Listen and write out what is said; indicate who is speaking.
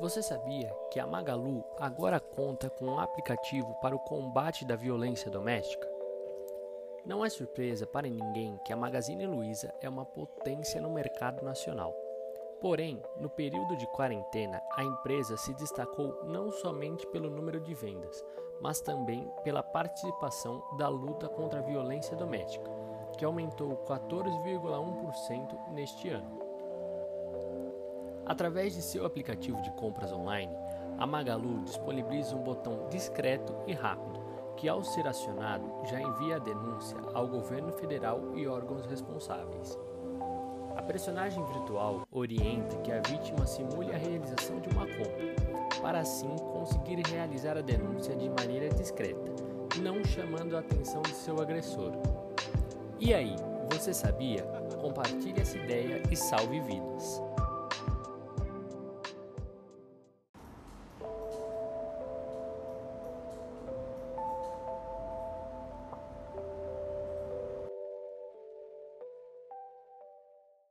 Speaker 1: Você sabia que a Magalu agora conta com um aplicativo para o combate da violência doméstica? Não é surpresa para ninguém que a Magazine Luiza é uma potência no mercado nacional. Porém, no período de quarentena, a empresa se destacou não somente pelo número de vendas, mas também pela participação da luta contra a violência doméstica, que aumentou 14,1% neste ano. Através de seu aplicativo de compras online, a Magalu disponibiliza um botão discreto e rápido que, ao ser acionado, já envia a denúncia ao governo federal e órgãos responsáveis. A personagem virtual orienta que a vítima simule a realização de uma compra, para assim conseguir realizar a denúncia de maneira discreta, não chamando a atenção de seu agressor. E aí, você sabia? Compartilhe essa ideia e salve vidas.